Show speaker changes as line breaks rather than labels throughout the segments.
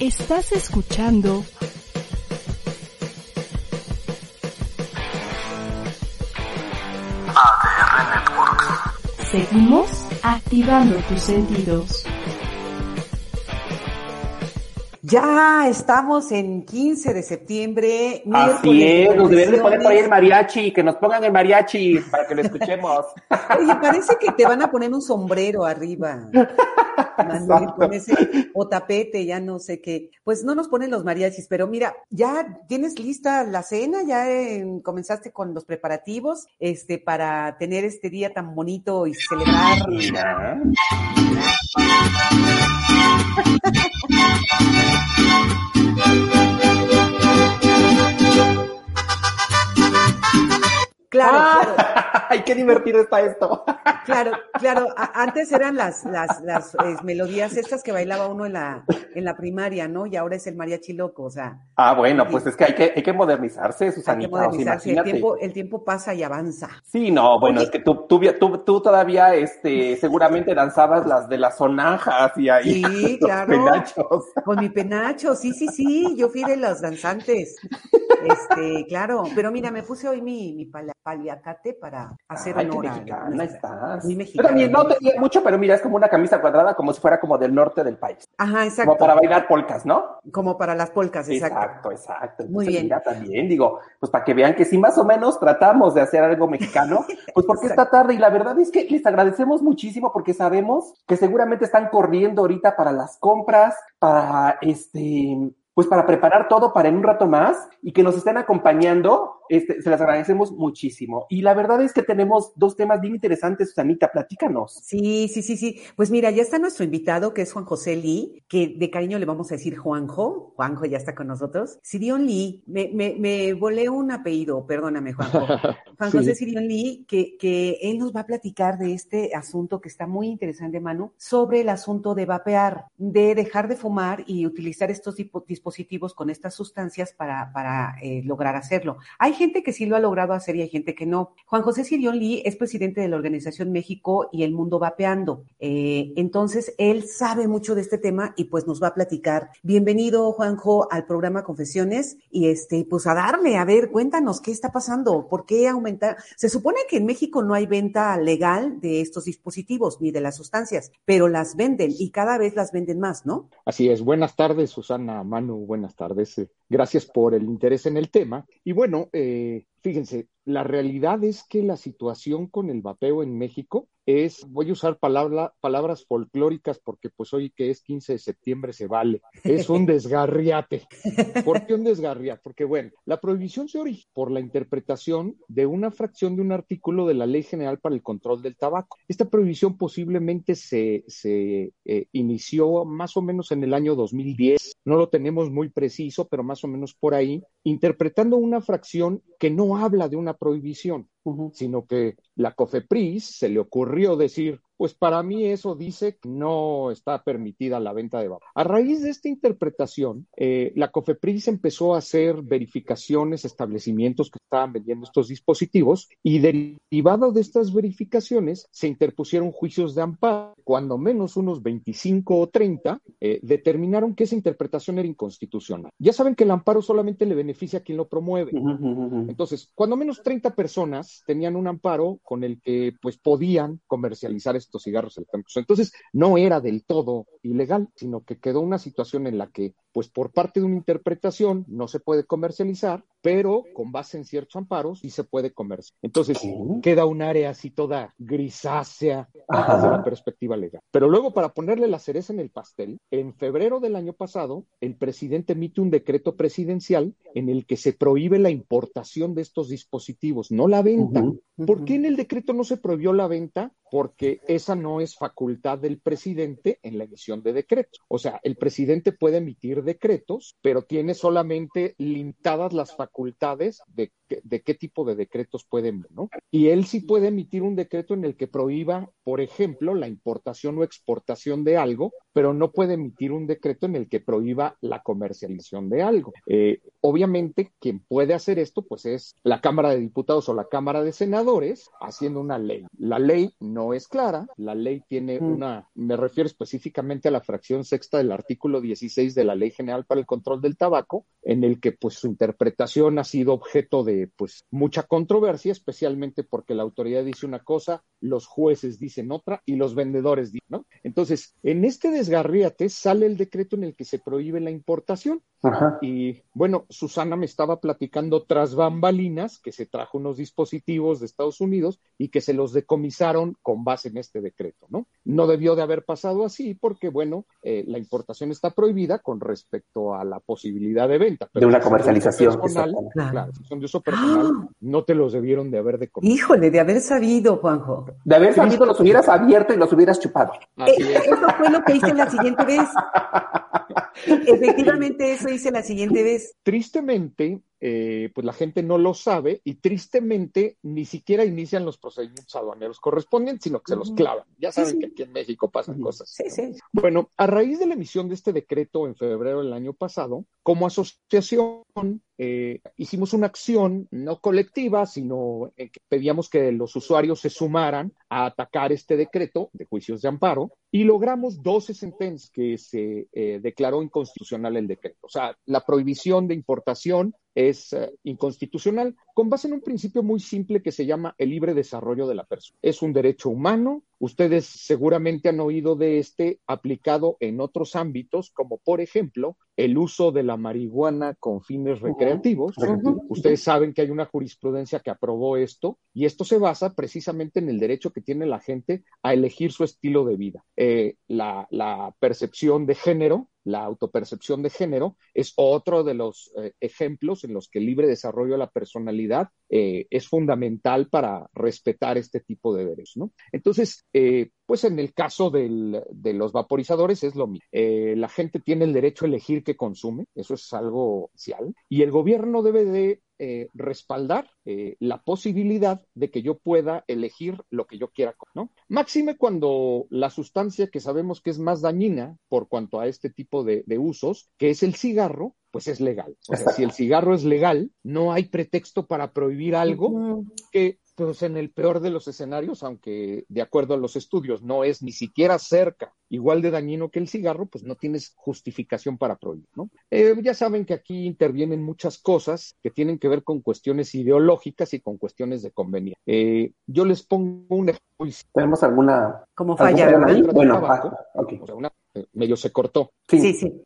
Estás escuchando
ADR Networks.
Seguimos activando tus sentidos.
Ya estamos en 15 de septiembre.
Así es, nos deberían de poner por ahí el mariachi, que nos pongan el mariachi para que lo escuchemos.
Oye, parece que te van a poner un sombrero arriba. Manuel, con ese, o tapete, ya no sé qué. Pues no nos ponen los mariachis, pero mira, ya tienes lista la cena, ya eh, comenzaste con los preparativos, este, para tener este día tan bonito y celebrar.
Mira.
Claro,
Ah,
claro,
¡Ay, qué divertido está esto!
claro, claro. Antes eran las, las, las eh, melodías estas que bailaba uno en la, en la primaria, ¿no? Y ahora es el mariachi loco, o sea,
Ah, bueno, pues es que hay que, hay que modernizarse,
hay que
Susanita. o sea,
modernizarse. El tiempo, el tiempo pasa y avanza.
Sí, no, bueno,
Oye.
es que tú, tú, tú, tú todavía, este, seguramente danzabas las de las sonajas y ahí.
Sí,
los
claro.
penachos.
Con mi penacho, sí, sí, sí, yo fui de los danzantes. Este, claro, pero mira, me puse hoy mi, mi pala- paliacate para hacer
Ay,
honor
mexicana estás.
Muy
Yo
mexicana.
también no tenía mucho, pero mira, es como una camisa cuadrada, como si fuera como del norte del país.
Ajá, exacto.
Como para bailar polcas, ¿no?
Como para las polcas, exacto.
Exacto, exacto.
Muy
Entonces,
bien.
mira, también digo, pues para que vean que si más o menos tratamos de hacer algo mexicano, pues porque esta tarde, y la verdad es que les agradecemos muchísimo porque sabemos que seguramente están corriendo ahorita para las compras, para este, pues para preparar todo para en un rato más y que nos estén acompañando, este, se las agradecemos muchísimo. Y la verdad es que tenemos dos temas bien interesantes, Susanita, platícanos.
Sí, sí, sí, sí. Pues mira, ya está nuestro invitado, que es Juan José Lee, que de cariño le vamos a decir Juanjo. Juanjo ya está con nosotros. Sirion Lee, me, me, me volé un apellido, perdóname, Juanjo. Juan
Sí.
José Sirion Lee, que, que él nos va a platicar de este asunto que está muy interesante, Manu, sobre el asunto de vapear, de dejar de fumar y utilizar estos tipo- dispositivos con estas sustancias para, eh, lograr hacerlo. Hay gente que sí lo ha logrado hacer y hay gente que no. Juan José Sirion Lee es presidente de la Organización México y el Mundo Vapeando. Eh, entonces, él sabe mucho de este tema y pues nos va a platicar. Bienvenido, Juanjo, al programa Confesiones y este, pues a darle, a ver, cuéntanos qué está pasando, por qué aumentar. Se supone que en México no hay venta legal de estos dispositivos ni de las sustancias, pero las venden y cada vez las venden más, ¿no?
Así es. Buenas tardes, Susana, Manu, buenas tardes. Eh, Gracias por el interés en el tema. Y bueno, eh, fíjense, la realidad es que la situación con el vapeo en México es, voy a usar palabra- palabras folclóricas porque pues hoy que es 15 de septiembre se vale, es un desgarriate. ¿Por qué un desgarriate? Porque bueno, la prohibición se origina por la interpretación de una fracción de un artículo de la Ley General para el Control del Tabaco. Esta prohibición posiblemente se, se eh, inició más o menos en el año 2010, no lo tenemos muy preciso, pero más o menos por ahí, interpretando una fracción que no habla de una prohibición, sino que la COFEPRIS se le ocurrió decir, pues para mí eso dice que no está permitida la venta de vapor. A raíz de esta interpretación, eh, la COFEPRIS empezó a hacer verificaciones, establecimientos que estaban vendiendo estos dispositivos y derivado de estas verificaciones se interpusieron juicios de amparo. Cuando menos unos 25 o 30 eh, determinaron que esa interpretación era inconstitucional. Ya saben que el amparo solamente le beneficia a quien lo promueve. Entonces, cuando menos 30 personas tenían un amparo con el que pues podían comercializar estos cigarros electrónicos. Entonces, no era del todo ilegal, sino que quedó una situación en la que pues por parte de una interpretación no se puede comercializar pero con base en ciertos amparos sí se puede comerse. Entonces, queda un área así toda grisácea desde la perspectiva legal. Pero luego, para ponerle la cereza en el pastel, en febrero del año pasado, el presidente emite un decreto presidencial en el que se prohíbe la importación de estos dispositivos, no la venta. ¿Por qué en el decreto no se prohibió la venta? Porque esa no es facultad del presidente en la emisión de decretos. O sea, el presidente puede emitir decretos, pero tiene solamente limitadas las facultades de, de qué tipo de decretos puede emitir, ¿no? Y él sí puede emitir un decreto en el que prohíba, por ejemplo, la importación o exportación de algo, pero no puede emitir un decreto en el que prohíba la comercialización de algo. Eh, obviamente, quien puede hacer esto, pues es la Cámara de Diputados o la Cámara de Senadores haciendo una ley. La ley no es clara, la ley tiene mm. una, me refiero específicamente a la fracción sexta del artículo 16 de la Ley General para el Control del Tabaco, en el que pues su interpretación ha sido objeto de pues mucha controversia, especialmente porque la autoridad dice una cosa, los jueces dicen otra y los vendedores dicen, ¿no? Entonces, en este desgarriate sale el decreto en el que se prohíbe la importación. Y bueno, Susana me estaba platicando tras bambalinas que se trajo unos dispositivos de Estados Unidos y que se los decomisaron con base en este decreto, ¿no? No debió de haber pasado así porque, bueno, eh, la importación está prohibida con respecto a la posibilidad de venta.
de una comercialización.
claro, si son de uso personal, no te los debieron de haber decomisado.
Híjole, de haber sabido, Juanjo.
De haber sabido, los hubieras abierto y los hubieras chupado.
Eh, eso fue lo que hice la siguiente vez. Efectivamente, eso hice la siguiente vez.
Tristemente, eh, pues la gente no lo sabe y tristemente ni siquiera inician los procedimientos aduaneros correspondientes, sino que se los clavan. Ya saben que aquí en México pasan cosas.
Sí, sí.
Bueno, a raíz de la emisión de este decreto en febrero del año pasado, como asociación eh, hicimos una acción no colectiva, sino que pedíamos que los usuarios se sumaran a atacar este decreto de juicios de amparo y logramos 12 sentencias que se eh, declaró inconstitucional el decreto. O sea, la prohibición de importación es eh, inconstitucional con base en un principio muy simple que se llama el libre desarrollo de la persona. Es un derecho humano. Ustedes seguramente han oído de este aplicado en otros ámbitos, como por ejemplo el uso de la marihuana con fines recreativos. Ustedes saben que hay una jurisprudencia que aprobó esto y esto se basa precisamente en el derecho que tiene la gente a elegir su estilo de vida. Eh, la, la percepción de género la autopercepción de género es otro de los eh, ejemplos en los que el libre desarrollo de la personalidad eh, es fundamental para respetar este tipo de derechos, ¿no? Entonces, eh, pues en el caso de los vaporizadores es lo mismo. la gente tiene el derecho a elegir qué consume, eso es algo oficial, y el gobierno debe de eh, respaldar eh, la posibilidad de que yo pueda elegir lo que yo quiera, ¿no? Máxime cuando la sustancia que sabemos que es más dañina por cuanto a este tipo de, usos, que es el cigarro, pues es legal. O sea, si el cigarro es legal, no hay pretexto para prohibir algo que pues en el peor de los escenarios, aunque de acuerdo a los estudios no es ni siquiera cerca igual de dañino que el cigarro, pues no tienes justificación para prohibir, ¿no? Eh, ya saben que aquí intervienen muchas cosas que tienen que ver con cuestiones ideológicas y con cuestiones de conveniencia. Eh, yo les pongo un ejemplo.
¿Tenemos alguna...
¿Cómo falla?
Bueno, ah, okay.
o sea, una, eh, medio se cortó.
Sí, sí. Sí,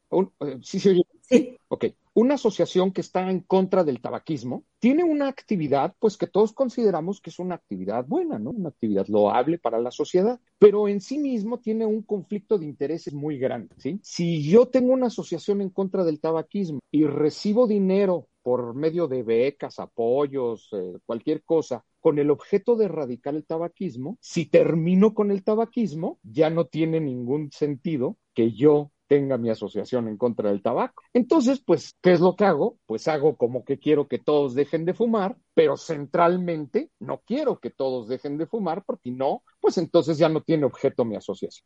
sí se oye. Sí. Ok una asociación que está en contra del tabaquismo tiene una actividad, pues que todos consideramos que es una actividad buena, ¿no? Una actividad loable para la sociedad, pero en sí mismo tiene un conflicto de intereses muy grande, ¿sí? Si yo tengo una asociación en contra del tabaquismo y recibo dinero por medio de becas, apoyos, eh, cualquier cosa, con el objeto de erradicar el tabaquismo, si termino con el tabaquismo, ya no tiene ningún sentido que yo tenga mi asociación en contra del tabaco. Entonces, pues, ¿qué es lo que hago? Pues hago como que quiero que todos dejen de fumar, pero centralmente no quiero que todos dejen de fumar porque no, pues entonces ya no tiene objeto mi asociación.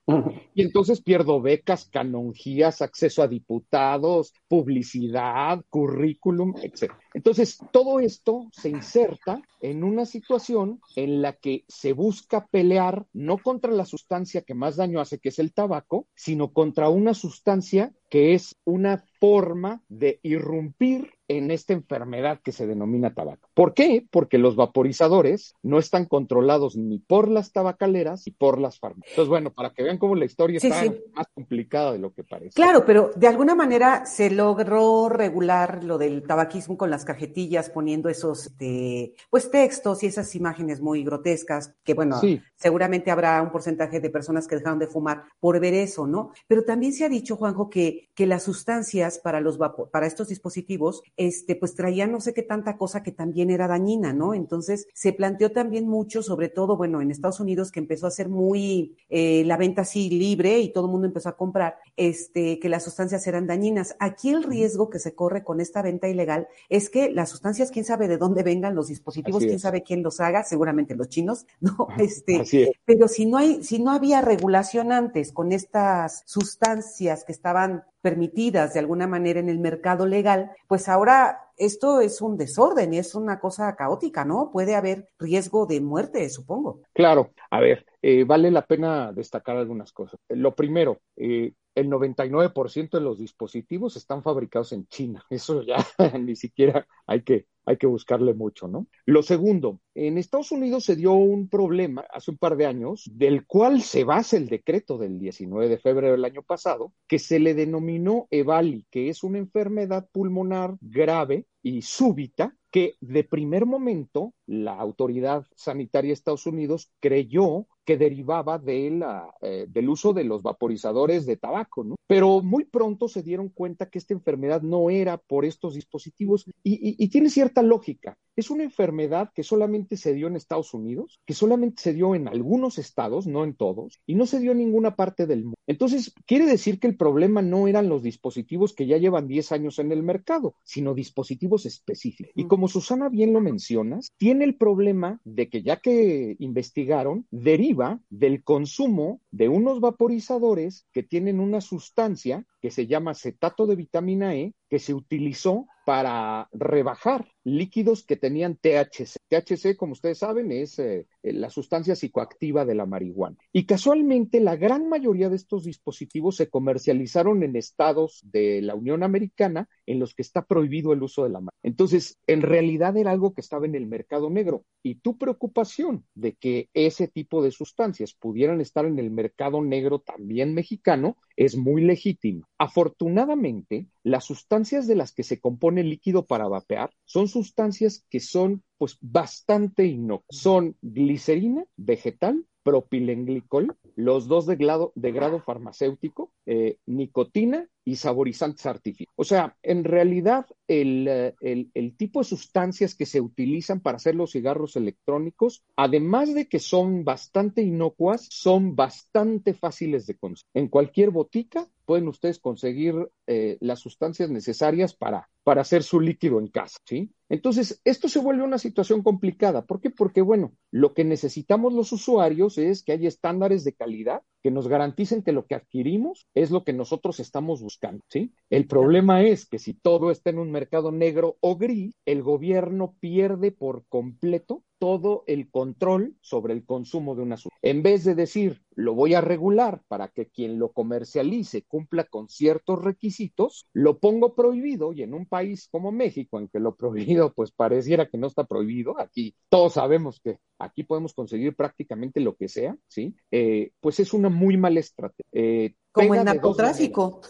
Y entonces pierdo becas, canonjías, acceso a diputados, publicidad, currículum, etc. Entonces, todo esto se inserta en una situación en la que se busca pelear no contra la sustancia que más daño hace, que es el tabaco, sino contra una sustancia que es una forma de irrumpir en esta enfermedad que se denomina tabaco. ¿Por qué? Porque los vaporizadores no están controlados ni por las tabacaleras ni por las farmacias. Entonces, bueno, para que vean cómo la historia
Sí,
está
sí.
más complicada de lo que parece.
Claro, pero de alguna manera se logró regular lo del tabaquismo con las cajetillas, poniendo esos este, pues textos y esas imágenes muy grotescas, que bueno,
Sí.
Seguramente habrá un porcentaje de personas que dejaron de fumar por ver eso, ¿no? Pero también se ha dicho, Juanjo, que, que las sustancias para los para estos dispositivos, este, pues traían no sé qué tanta cosa que también era dañina, ¿no? Entonces se planteó también mucho, sobre todo, bueno, en Estados Unidos, que empezó a ser muy eh, la venta así libre y todo el mundo empezó a comprar, este, que las sustancias eran dañinas. Aquí el riesgo que se corre con esta venta ilegal es que las sustancias, quién sabe de dónde vengan los dispositivos, quién sabe quién los haga, seguramente los chinos, ¿no? Este,
Así es.
pero si no hay, si no había regulación antes con estas sustancias que estaban permitidas de alguna manera en el mercado legal, pues ahora esto es un desorden, es una cosa caótica, ¿no? Puede haber riesgo de muerte, supongo.
Claro, a ver, eh, vale la pena destacar algunas cosas. Lo primero, eh, el 99% de los dispositivos están fabricados en China. Eso ya ni siquiera hay que, hay que buscarle mucho, ¿no? Lo segundo, en Estados Unidos se dio un problema hace un par de años, del cual se basa el decreto del 19 de febrero del año pasado, que se le denominó EVALI, que es una enfermedad pulmonar grave y súbita que de primer momento la autoridad sanitaria de Estados Unidos creyó que derivaba eh, del uso de los vaporizadores de tabaco, ¿no? Pero muy pronto se dieron cuenta que esta enfermedad no era por estos dispositivos y tiene cierta lógica. Es una enfermedad que solamente se dio en Estados Unidos, que solamente se dio en algunos estados, no en todos, y no se dio en ninguna parte del mundo. Entonces, quiere decir que el problema no eran los dispositivos que ya llevan 10 años en el mercado, sino dispositivos específicos. Y como Susana bien lo mencionas, tiene el problema de que ya que investigaron, deriva del consumo de unos vaporizadores que tienen una sustancia que se llama acetato de vitamina E, que se utilizó para rebajar líquidos que tenían THC. THC, como ustedes saben, es eh, la sustancia psicoactiva de la marihuana. Y casualmente la gran mayoría de estos dispositivos se comercializaron en estados de la Unión Americana en los que está prohibido el uso de la marihuana. Entonces, en realidad era algo que estaba en el mercado negro. Y tu preocupación de que ese tipo de sustancias pudieran estar en el mercado negro también mexicano es muy legítima. Afortunadamente, las sustancias de las que se compone el líquido para vapear son sustancias que son pues bastante inocuas. Son glicerina vegetal, propilenglicol, los dos de grado, farmacéutico, eh, nicotina y saborizantes artificiales. O sea, en realidad el, eh, el, el, tipo de sustancias que se utilizan para hacer los cigarros electrónicos, además de que son bastante inocuas, son bastante fáciles de conseguir. En cualquier botica pueden ustedes conseguir eh, las sustancias necesarias para, para hacer su líquido en casa, ¿sí? Entonces, esto se vuelve una situación complicada. ¿Por qué? Porque, bueno, lo que necesitamos los usuarios es que haya estándares de calidad que nos garanticen que lo que adquirimos es lo que nosotros estamos buscando, ¿sí? El problema es que si todo está en un mercado negro o gris, el gobierno pierde por completo todo el control sobre el consumo de una sustancia. En vez de decir, lo voy a regular para que quien lo comercialice cumpla con ciertos requisitos, lo pongo prohibido y en un país como México, en que lo prohibido pues pareciera que no está prohibido, aquí todos sabemos que aquí podemos conseguir prácticamente lo que sea, ¿sí? Eh, pues es una muy mala estrategia. Eh,
como el narcotráfico.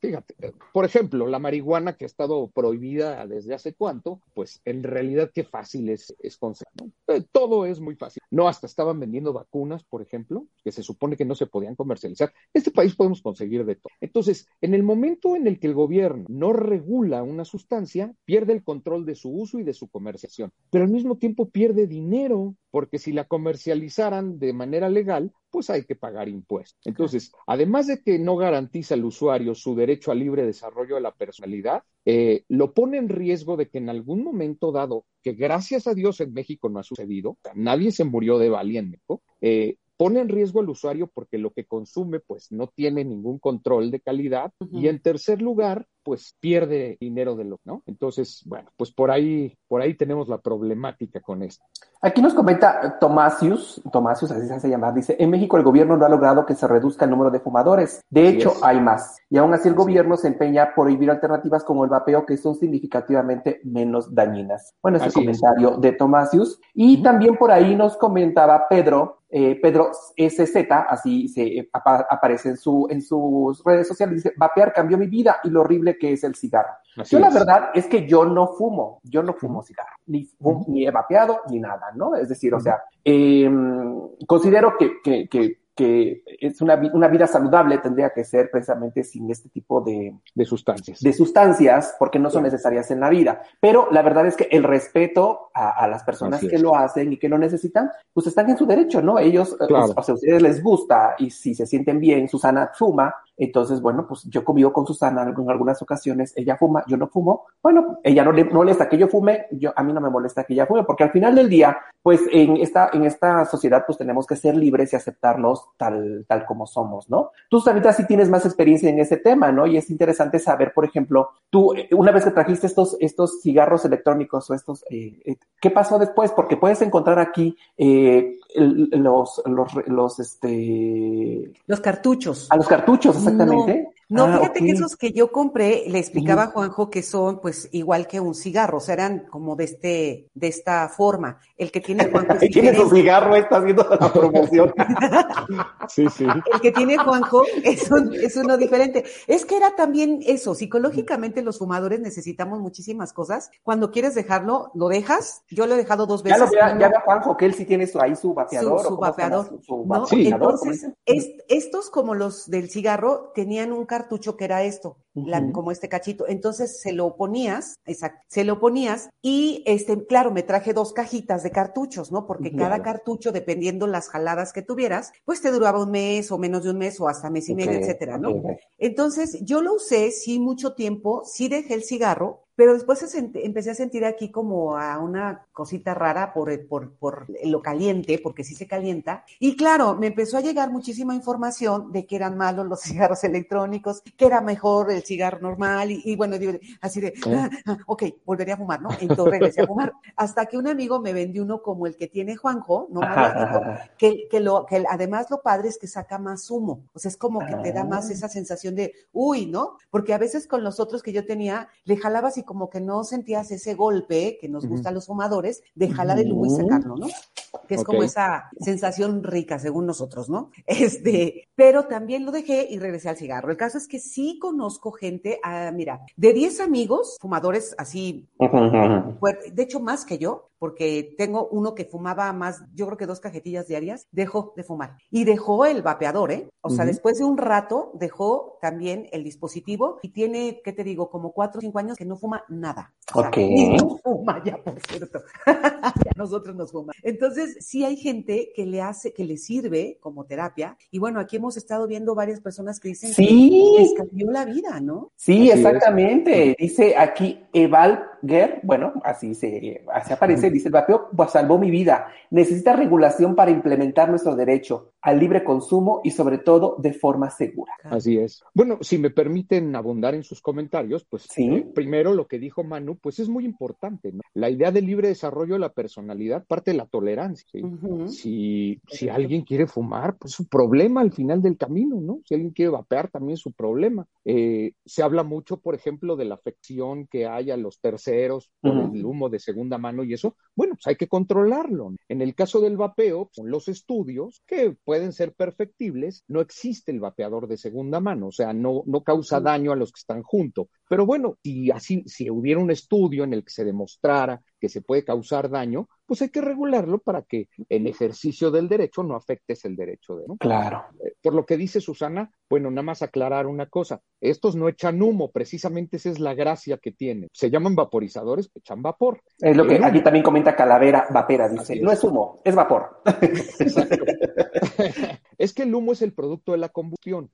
Fíjate, por ejemplo, la marihuana que ha estado prohibida desde hace cuánto, pues en realidad qué fácil es, es conseguir. ¿no? Eh, todo es muy fácil. No, hasta estaban vendiendo vacunas, por ejemplo, que se supone que no se podían comercializar. Este país podemos conseguir de todo. Entonces, en el momento en el que el gobierno no regula una sustancia, pierde el control de su uso y de su comercialización, pero al mismo tiempo pierde dinero, porque si la comercializaran de manera legal, pues hay que pagar impuestos. Entonces, además de que no garantiza al usuario su derecho al libre desarrollo de la personalidad, eh, lo pone en riesgo de que en algún momento dado, que gracias a Dios en México no ha sucedido, nadie se murió de Bali en México, eh, pone en riesgo al usuario porque lo que consume pues no tiene ningún control de calidad uh -huh. y en tercer lugar pues pierde dinero de lo, ¿no? Entonces, bueno, pues por ahí, por ahí tenemos la problemática con esto.
Aquí nos comenta Tomasius, Tomasius, así se hace llamar, dice, en México el gobierno no ha logrado que se reduzca el número de fumadores. De hecho, hay más. Y aún así el gobierno se empeña por prohibir alternativas como el vapeo que son significativamente menos dañinas. Bueno, ese comentario de Tomasius. Y también por ahí nos comentaba Pedro, eh, Pedro SZ, así se aparece en, su, en sus redes sociales, dice, vapear cambió mi vida y lo horrible que es el cigarro. yo la verdad es que yo no fumo, yo no fumo cigarro, ni, ni he vapeado ni nada, ¿no? Es decir, o sea, eh, considero que, que, que que es una, una, vida saludable tendría que ser precisamente sin este tipo de,
de sustancias.
De sustancias, porque no son necesarias en la vida. Pero la verdad es que el respeto a, a las personas que lo hacen y que lo necesitan, pues están en su derecho, ¿no? Ellos, eh, o sea, a ustedes les gusta y si se sienten bien, Susana fuma, entonces, bueno, pues yo convivo con Susana en algunas ocasiones, ella fuma, yo no fumo. Bueno, ella no le molesta que yo fume, yo, a mí no me molesta que ella fume, porque al final del día, pues en esta, en esta sociedad, pues tenemos que ser libres y aceptarnos tal, tal como somos, ¿no? Tú, Sanita, sí tienes más experiencia en ese tema, ¿no? Y es interesante saber, por ejemplo, tú, eh, una vez que trajiste estos, estos cigarros electrónicos o estos, eh, eh, ¿qué pasó después? Porque puedes encontrar aquí eh, los, los, los, este...
Los cartuchos.
A los cartuchos, exactamente.
No, ah, fíjate que esos que yo compré, le explicaba a Juanjo que son pues igual que un cigarro, o sea, eran como de este, de esta forma. El que tiene Juanjo
es tiene su cigarro, está haciendo la promoción.
sí, sí.
El que tiene Juanjo es, es uno diferente. Es que era también eso, psicológicamente los fumadores necesitamos muchísimas cosas. Cuando quieres dejarlo, lo dejas. Yo lo he dejado dos veces.
Ya lo vea, ya Juanjo, que él sí tiene su, ahí su vapeador.
Su, su vapeador. ¿no? Entonces, estos como los del cigarro tenían un cartucho que era esto, como este cachito. Entonces se lo ponías, exacto, se lo ponías y este, claro, me traje dos cajitas de cartuchos, ¿no? Porque cada cartucho, dependiendo las jaladas que tuvieras, pues te duraba un mes o menos de un mes o hasta mes y medio, etcétera, ¿no? Entonces yo lo usé, sí, mucho tiempo, sí dejé el cigarro, pero después empecé a sentir aquí como a una cosita rara por, por, por, lo caliente, porque sí se calienta. Y claro, me empezó a llegar muchísima información de que eran malos los cigarros electrónicos, que era mejor el cigarro normal. Y, bueno, así de, ah, ah, ok, volvería a fumar, ¿no? Entonces regresé a fumar. Hasta que un amigo me vendió uno como el que tiene Juanjo, ¿no? que, que, lo, que además lo padre es que saca más humo. O sea, es como que te da más ah. esa sensación de, uy, ¿no? Porque a veces con los otros que yo tenía, le jalabas y como que no sentías ese golpe que nos gusta a los fumadores de jalar el humo y sacarlo, ¿no? Que es como esa sensación rica, según nosotros, ¿no? Este, pero también lo dejé y regresé al cigarro. El caso es que sí conozco gente, ah, mira, de 10 amigos, fumadores así, de hecho más que yo, porque tengo uno que fumaba más, yo creo que dos cajetillas diarias, dejó de fumar. Y dejó el vapeador, ¿eh? O sea, después de un rato dejó también el dispositivo y tiene, ¿qué te digo? Como cuatro o cinco años que no fuma nada.
ok.
no fuma ya, por cierto. ya nosotros nos fuma. Entonces, sí hay gente que le hace, que le sirve como terapia. Y bueno, aquí hemos estado viendo varias personas que dicen
sí.
que les cambió la vida, ¿no?
Sí, exactamente. Dice aquí Eval Ger, bueno, así se, así aparece, dice, el vapeo salvó mi vida. Necesita regulación para implementar nuestro derecho al libre consumo y sobre todo de forma segura.
Así es. Bueno, si me permiten abundar en sus comentarios, pues ¿Sí? Eh, primero lo que dijo Manu, pues es muy importante, ¿no? La idea del libre desarrollo de la personalidad parte de la tolerancia. si, si alguien quiere fumar, pues su problema al final del camino, ¿no? Si alguien quiere vapear, también su problema. Eh, se habla mucho, por ejemplo, de la afección que hay a los terceros por el humo de segunda mano y eso. Bueno, pues hay que controlarlo. En el caso del vapeo, con los estudios, que pueden ser perfectibles, no existe el vapeador de segunda mano, o sea, no, no causa daño a los que están junto. Pero bueno, si así, si hubiera un estudio en el que se demostrara que se puede causar daño, pues hay que regularlo para que el ejercicio del derecho no afectes el derecho de, ¿no?
Claro.
Eh, por lo que dice Susana, bueno, nada más aclarar una cosa, estos no echan humo, precisamente esa es la gracia que tienen. Se llaman vaporizadores, echan vapor.
Es lo que aquí también comenta Calavera Vapera, dice, no es humo, es vapor.
Exacto. es que el humo es el producto de la combustión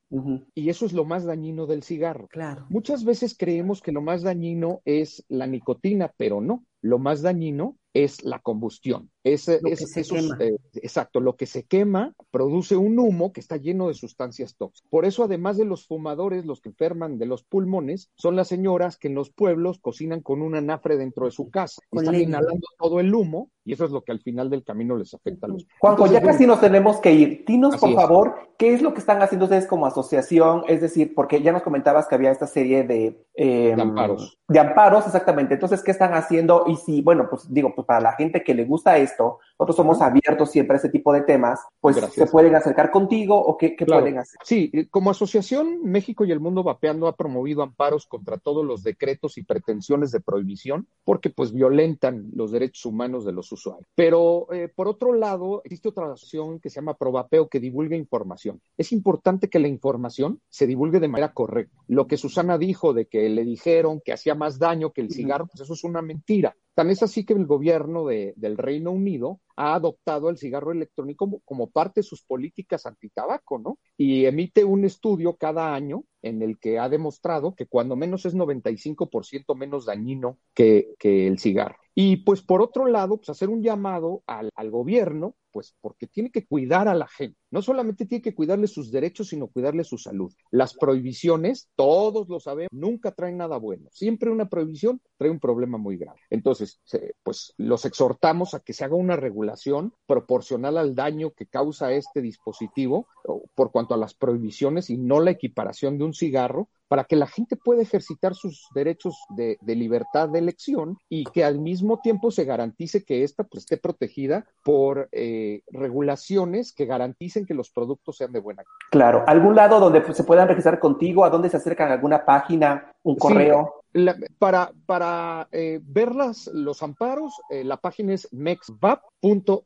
y eso es lo más dañino del cigarro.
Claro.
Muchas veces creemos que lo más dañino es la nicotina, pero no. Lo más dañino es la combustión. Es,
Lo que
es- esos, eh, exacto, lo que se quema produce un humo que está lleno de sustancias tóxicas. Por eso, además de los fumadores, los que enferman de los pulmones son las señoras que en los pueblos cocinan con un anafre dentro de su casa.
Con
Están
leña.
inhalando todo el humo y eso es lo que al final del camino les afecta a los.
Juanjo,
Entonces,
ya
bueno,
casi nos tenemos que ir. Dinos, por
es.
favor, qué es lo que están haciendo ustedes como asociación, es decir, porque ya nos comentabas que había esta serie de, eh,
De amparos.
de amparos, exactamente. Entonces, ¿qué están haciendo? Y si, bueno, pues digo, pues para la gente que le gusta esto, nosotros somos abiertos siempre a ese tipo de temas, pues
Gracias.
se pueden acercar contigo o qué, qué
Claro.
pueden hacer.
Sí, eh, como asociación, México y el Mundo Vapeando ha promovido amparos contra todos los decretos y pretensiones de prohibición, porque pues violentan los derechos humanos de los usuarios. Pero eh, por otro lado, existe otra asociación que se llama Provapeo que divulga información. Es importante que la información se divulgue de manera correcta. Lo que Susana dijo de que le dijeron que hacía más daño que el cigarro, pues eso es una mentira. Tan es así que el gobierno de- del Reino Unido ha adoptado el cigarro electrónico como, parte de sus políticas antitabaco, ¿no? Y emite un estudio cada año en el que ha demostrado que cuando menos es 95% menos dañino que, el cigarro. Y pues por otro lado, pues hacer un llamado al, al gobierno, pues porque tiene que cuidar a la gente. No solamente tiene que cuidarle sus derechos, sino cuidarle su salud. Las prohibiciones, todos lo sabemos, nunca traen nada bueno. Siempre una prohibición trae un problema muy grave. Entonces, pues los exhortamos a que se haga una regulación proporcional al daño que causa este dispositivo por cuanto a las prohibiciones y no la equiparación de un cigarro para que la gente pueda ejercitar sus derechos de, de libertad de elección y que al mismo tiempo se garantice que ésta pues, esté protegida por eh, regulaciones que garanticen que los productos sean de buena calidad.
Claro, algún lado donde pues, se puedan registrar contigo, a dónde se acercan, alguna página, un
Sí.
correo.
La- para para eh, ver las- los amparos, eh, la página es mexvap.org.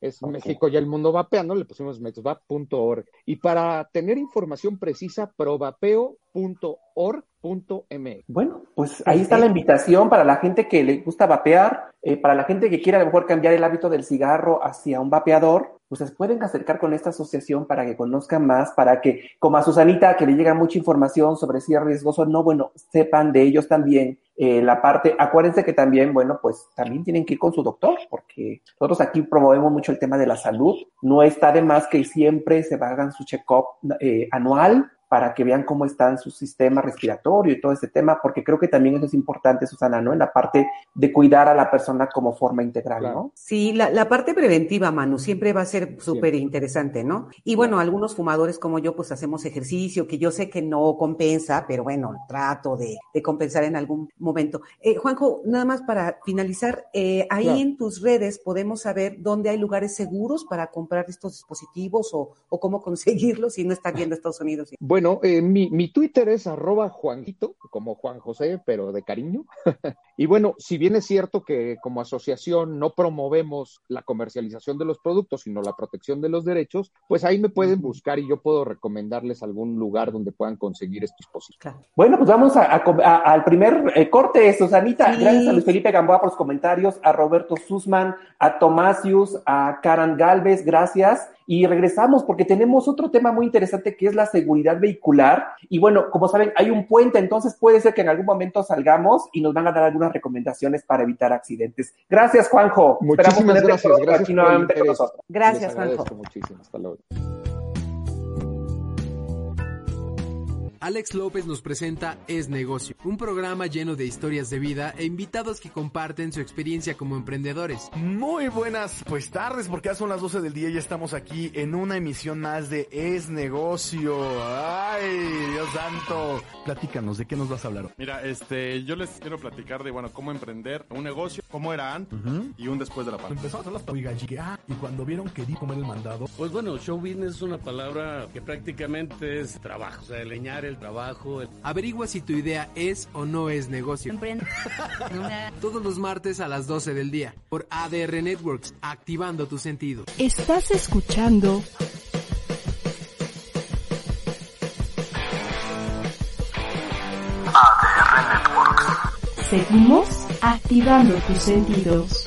Es
Ok.
México y el mundo vapeando, le pusimos mexvap.org. Y para tener información precisa, provapeo.org.mx.
Bueno, pues ahí está la invitación para la gente que le gusta vapear, eh, para la gente que quiere a lo mejor cambiar el hábito del cigarro hacia un vapeador, se pueden acercar con esta asociación para que conozcan más, para que, como a Susanita, que le llega mucha información sobre si es riesgoso o no, bueno, sepan de ellos también eh, la parte, acuérdense que también, bueno, pues también tienen que ir con su doctor, porque nosotros aquí promovemos mucho el tema de la salud, no está de más que siempre se hagan su check-up eh, anual, para que vean cómo está en su sistema respiratorio y todo ese tema, porque creo que también eso es importante, Susana, ¿no? En la parte de cuidar a la persona como forma integral. ¿no?
Sí, la, la parte preventiva, Manu, siempre va a ser súper interesante, ¿no? Y bueno, algunos fumadores como yo, pues hacemos ejercicio, que yo sé que no compensa, pero bueno, trato de, de compensar en algún momento. Eh, Juanjo, nada más para finalizar, eh, ahí
Claro.
en tus redes podemos saber dónde hay lugares seguros para comprar estos dispositivos o, o cómo conseguirlos si no están viendo Estados Unidos.
Bueno, eh, mi, mi Twitter es arroba Juanjito, como Juan José, pero de cariño. y bueno, si bien es cierto que como asociación no promovemos la comercialización de los productos, sino la protección de los derechos, pues ahí me pueden buscar y yo puedo recomendarles algún lugar donde puedan conseguir estos dispositivos.
Claro.
Bueno, pues vamos a- a a- al primer eh, corte, Susanita.
Sí.
Gracias a Luis Felipe Gamboa por los comentarios, a Roberto Sussman, a Tomasius, a Karan Galvez, gracias. Y regresamos porque tenemos otro tema muy interesante que es la seguridad vehicular. Y bueno, como saben, hay un puente, entonces puede ser que en algún momento salgamos y nos van a dar algunas recomendaciones para evitar accidentes. Gracias, Juanjo. Esperamos
Muchísimas gracias, gracias
aquí nuevamente con nosotros.
Gracias, Juanjo.
muchísimo. Hasta luego.
Alex López nos presenta Es Negocio, un programa lleno de historias de vida e invitados que comparten su experiencia como emprendedores.
Muy buenas pues tardes porque ya son las 12 del día y ya estamos aquí en una emisión más de Es Negocio. Ay, Dios santo. Platícanos, ¿de qué nos vas a hablar?
Mira, este, yo les quiero platicar de, bueno, cómo emprender un negocio, cómo era antes y un después de la pandemia.
Empezó a hacer las oiga, llegué, ah, y cuando vieron que di comer el mandado,
Pues bueno, show business es una palabra que prácticamente es trabajo, o sea, leñar el trabajo. el-
Averigua si tu idea es o no es negocio. Todos los martes a las 12 del día por ADR Networks, activando tus sentidos.
Estás escuchando
ADR Networks.
Seguimos activando tus sentidos.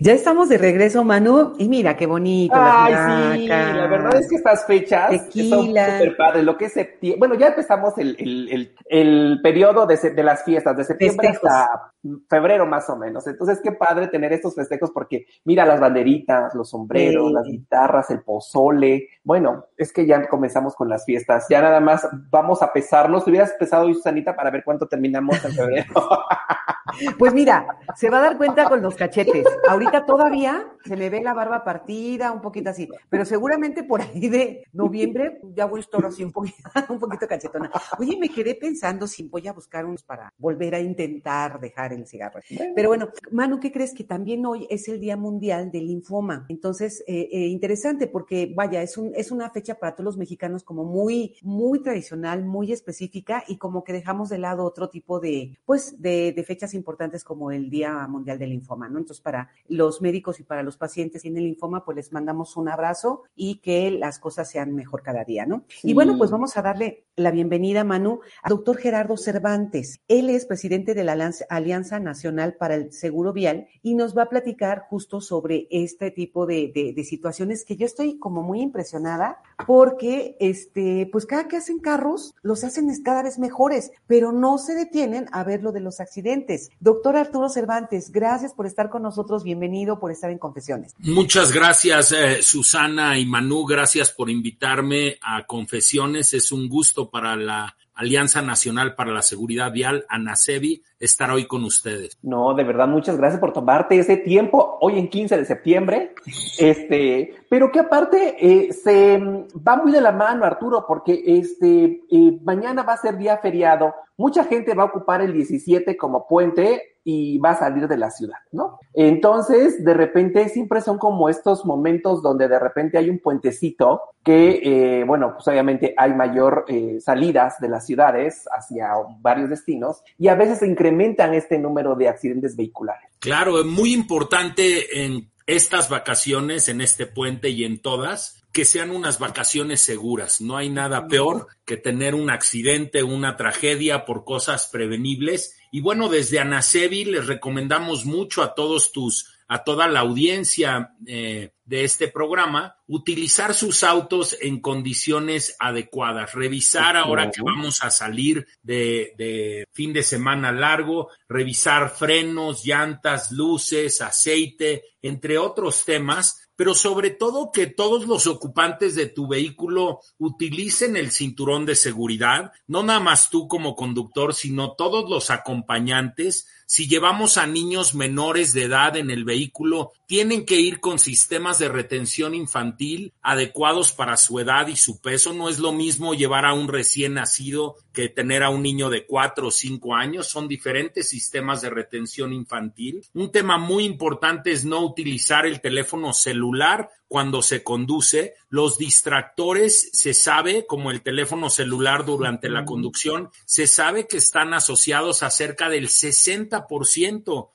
Ya estamos de regreso, Manu, y mira qué bonito.
Ay, sí, la verdad es que estas fechas Tequila. son súper padres. Lo que es septiembre, bueno, ya empezamos el, el, el, el periodo de, de, las fiestas, de septiembre hasta febrero más o menos. Entonces, qué padre tener estos festejos porque mira las banderitas, los sombreros, sí. las guitarras, el pozole. Bueno, es que ya comenzamos con las fiestas. Ya nada más vamos a pesarnos. Te hubieras pesado hoy, Susanita, para ver cuánto terminamos en febrero.
Pues mira, se va a dar cuenta con los cachetes. Ahorita todavía se me ve la barba partida, un poquito así, pero seguramente por ahí de noviembre ya voy a estar así un poquito, un poquito cachetona. Oye, me quedé pensando si voy a buscar unos para volver a intentar dejar el cigarro. Pero bueno, Manu, ¿qué crees? Que también hoy es el Día Mundial del Linfoma. Entonces, eh, eh, interesante porque, vaya, es, un, es una fecha para todos los mexicanos como muy, muy tradicional, muy específica y como que dejamos de lado otro tipo de, pues, de, de fechas importantes como el Día Mundial del Linfoma, ¿no? Entonces, para los médicos y para los pacientes que tienen linfoma, pues les mandamos un abrazo y que las cosas sean mejor cada día, ¿no? Sí. Y bueno, pues vamos a darle la bienvenida, Manu, al doctor Gerardo Cervantes. Él es presidente de la Alianza Nacional para el Seguro Vial y nos va a platicar justo sobre este tipo de, de, de situaciones que yo estoy como muy impresionada porque, este, pues cada que hacen carros, los hacen cada vez mejores, pero no se detienen a ver lo de los accidentes. Doctor Arturo Cervantes, gracias por estar con nosotros, bienvenido por estar en Confesiones.
Muchas gracias, eh, Susana y Manu, gracias por invitarme a Confesiones, es un gusto para la Alianza Nacional para la Seguridad Vial, ANASEBI, estar hoy con ustedes.
No, de verdad, muchas gracias por tomarte ese tiempo hoy en 15 de septiembre. Este, pero que aparte eh, se va muy de la mano, Arturo, porque este eh, mañana va a ser día feriado. Mucha gente va a ocupar el 17 como puente y va a salir de la ciudad, ¿no? Entonces, de repente, siempre son como estos momentos donde de repente hay un puentecito que, eh, bueno, pues obviamente hay mayor eh, salidas de las ciudades hacia varios destinos y a veces se incrementan este número de accidentes vehiculares.
Claro, es muy importante en estas vacaciones, en este puente y en todas, que sean unas vacaciones seguras. No hay nada peor que tener un accidente, una tragedia por cosas prevenibles. Y bueno, desde Anasevi les recomendamos mucho a todos tus, a toda la audiencia eh, de este programa, utilizar sus autos en condiciones adecuadas, revisar ahora que vamos a salir de, de fin de semana largo, revisar frenos, llantas, luces, aceite, entre otros temas pero sobre todo que todos los ocupantes de tu vehículo utilicen el cinturón de seguridad, no nada más tú como conductor, sino todos los acompañantes. Si llevamos a niños menores de edad en el vehículo, tienen que ir con sistemas de retención infantil adecuados para su edad y su peso. No es lo mismo llevar a un recién nacido que tener a un niño de cuatro o cinco años. Son diferentes sistemas de retención infantil. Un tema muy importante es no utilizar el teléfono celular cuando se conduce. Los distractores se sabe, como el teléfono celular durante la conducción, se sabe que están asociados a cerca del 60%